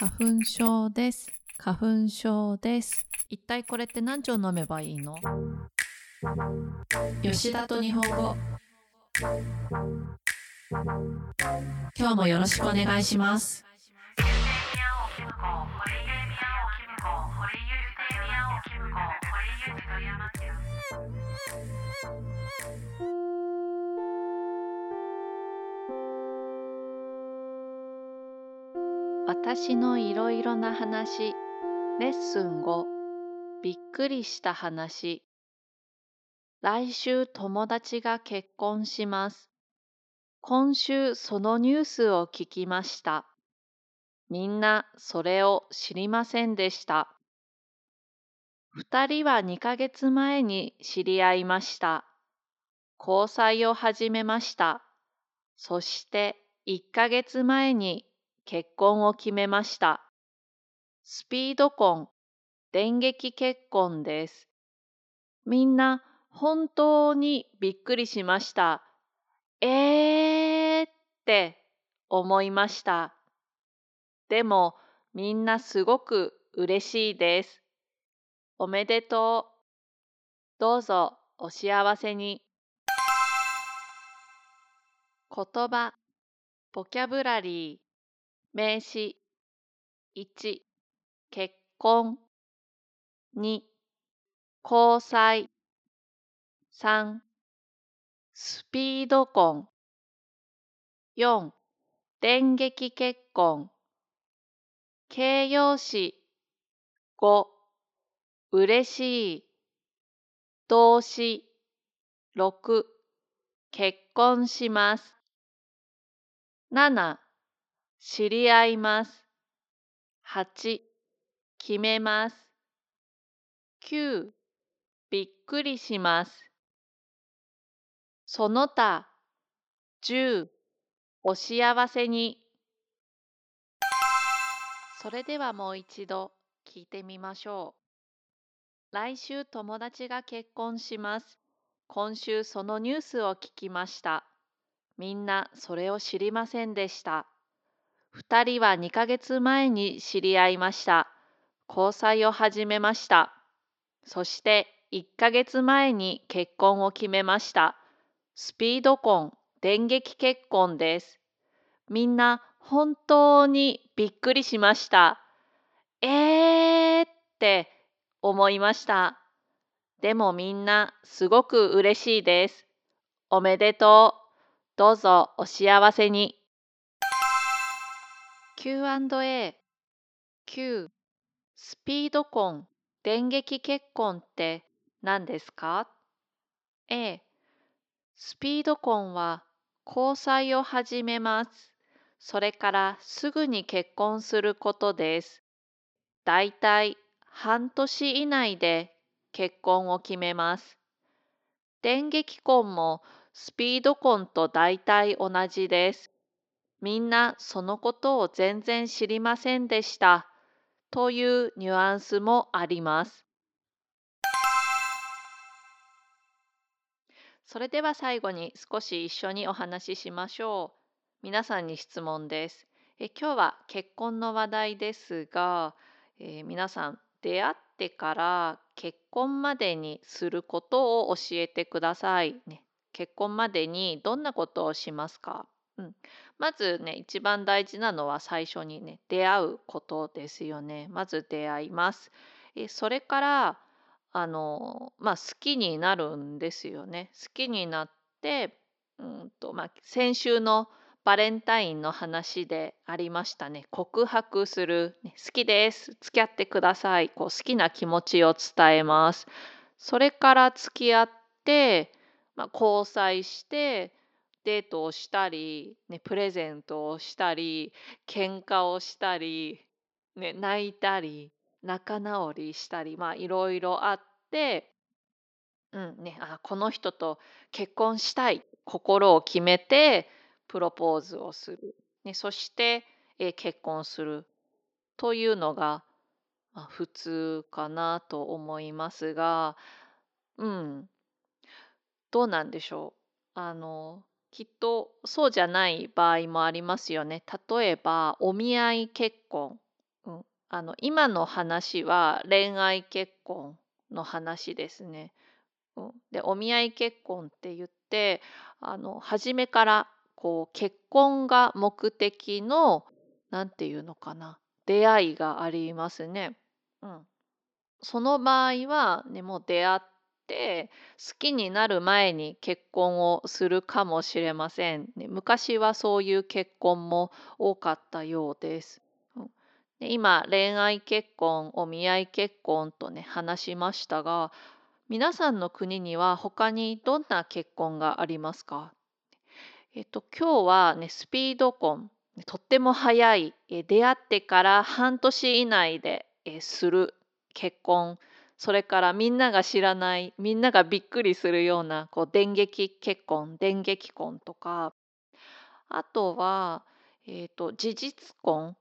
花粉症です。花粉症です。一体これって何錠飲めばいいの？吉田と日本語。今日もよろしくお願いします。私のいろいろな話。レッスン5びっくりした話。来週友達が結婚します。今週そのニュースを聞きました。みんなそれを知りませんでした。二人は2ヶ月前に知り合いました。交際を始めました。そして1ヶ月前に結婚を決めました。スピード婚、電撃結婚です。みんな本当にびっくりしました。えーって思いました。でもみんなすごく嬉しいです。おめでとう。どうぞお幸せに。言葉、ボキャブラリー。名詞。1結婚。2交際。3スピード婚。4電撃結婚。形容詞。5嬉しい。動詞。6結婚します。7知り合います。8決めます。9びっくりします。その他10お幸せに。それではもう一度聞いてみましょう。来週友達が結婚します。今週そのニュースを聞きました。みんなそれを知りませんでした。二人は2ヶ月前に知り合いました。交際を始めました。そして1ヶ月前に結婚を決めました。スピード婚、電撃結婚です。みんな本当にびっくりしました。えーって思いました。でもみんなすごく嬉しいです。おめでとう。どうぞお幸せに。Q&A Q スピード婚、電撃結婚って何ですか ?A スピード婚は交際を始めます。それからすぐに結婚することです。だいたい半年以内で結婚を決めます。電撃婚もスピード婚とだいたい同じです。みんなそのことを全然知りませんでした。というニュアンスもあります。それでは最後に少し一緒にお話ししましょう。皆さんに質問です。え今日は結婚の話題ですが、えー皆さん出会ってから結婚までにすることを教えてください。ね、結婚までにどんなことをしますか、うん、まずね一番大事なのは最初にね出会うことですよね。まず出会います。えそれからあのまあ好きになるんですよね。好きになってうんとまあ先週のバレンタインの話でありましたね。告白する、ね好きです。付き合ってください。こう好きな気持ちを伝えます。それから付き合って、まあ、交際してデートをしたり、ね、プレゼントをしたり喧嘩をしたり、ね、泣いたり仲直りしたりまあいろいろあって、うんね、あこの人と結婚したい心を決めてプロポーズをする、ね、そして、え結婚する。というのが、まあ、普通かなと思いますが、うん、どうなんでしょう？あのきっとそうじゃない場合もありますよね。例えばお見合い結婚うん、あの今の話は恋愛結婚の話ですね。うん、でお見合い結婚って言ってあの初めからこう結婚が目的の何て言うのかな出会いがありますね。うん、その場合は、ね、もう出会って好きになる前に結婚をするかもしれません。ね、昔はそういう結婚も多かったようです。で今恋愛結婚お見合い結婚とね話しましたが皆さんの国には他にどんな結婚がありますか？えっと今日はねスピード婚とっても早い出会ってから半年以内でする結婚それからみんなが知らないみんながびっくりするようなこう電撃結婚電撃婚とかあとは、えーと、事実婚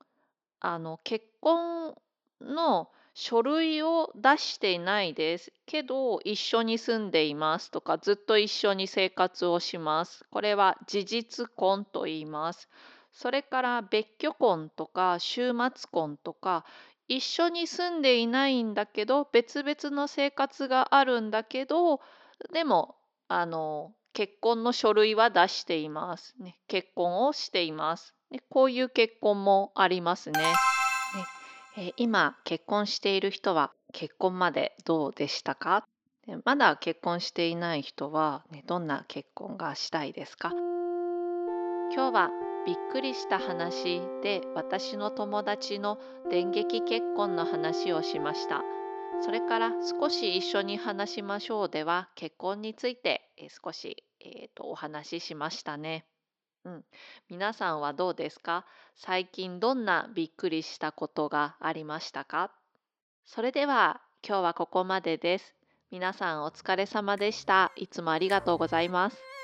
あの結婚の書類を出していないです。けど一緒に住んでいますとかずっと一緒に生活をします。これは事実婚と言います。それから別居婚とか週末婚とか一緒に住んでいないんだけど別々の生活があるんだけどでもあの結婚の書類は出しています、ね、結婚をしています、ね、こういう結婚もありますね。ね、え今結婚している人は結婚までどうでしたか？まだ結婚していない人は、ね、どんな結婚がしたいですか？今日はびっくりした話で私の友達の電撃結婚の話をしました。それから少し一緒に話しましょうでは結婚について少し、えーと、お話ししましたね。うん、皆さんはどうですか？最近どんなびっくりしたことがありましたか？それでは今日はここまでです。皆さんお疲れ様でした。いつもありがとうございます。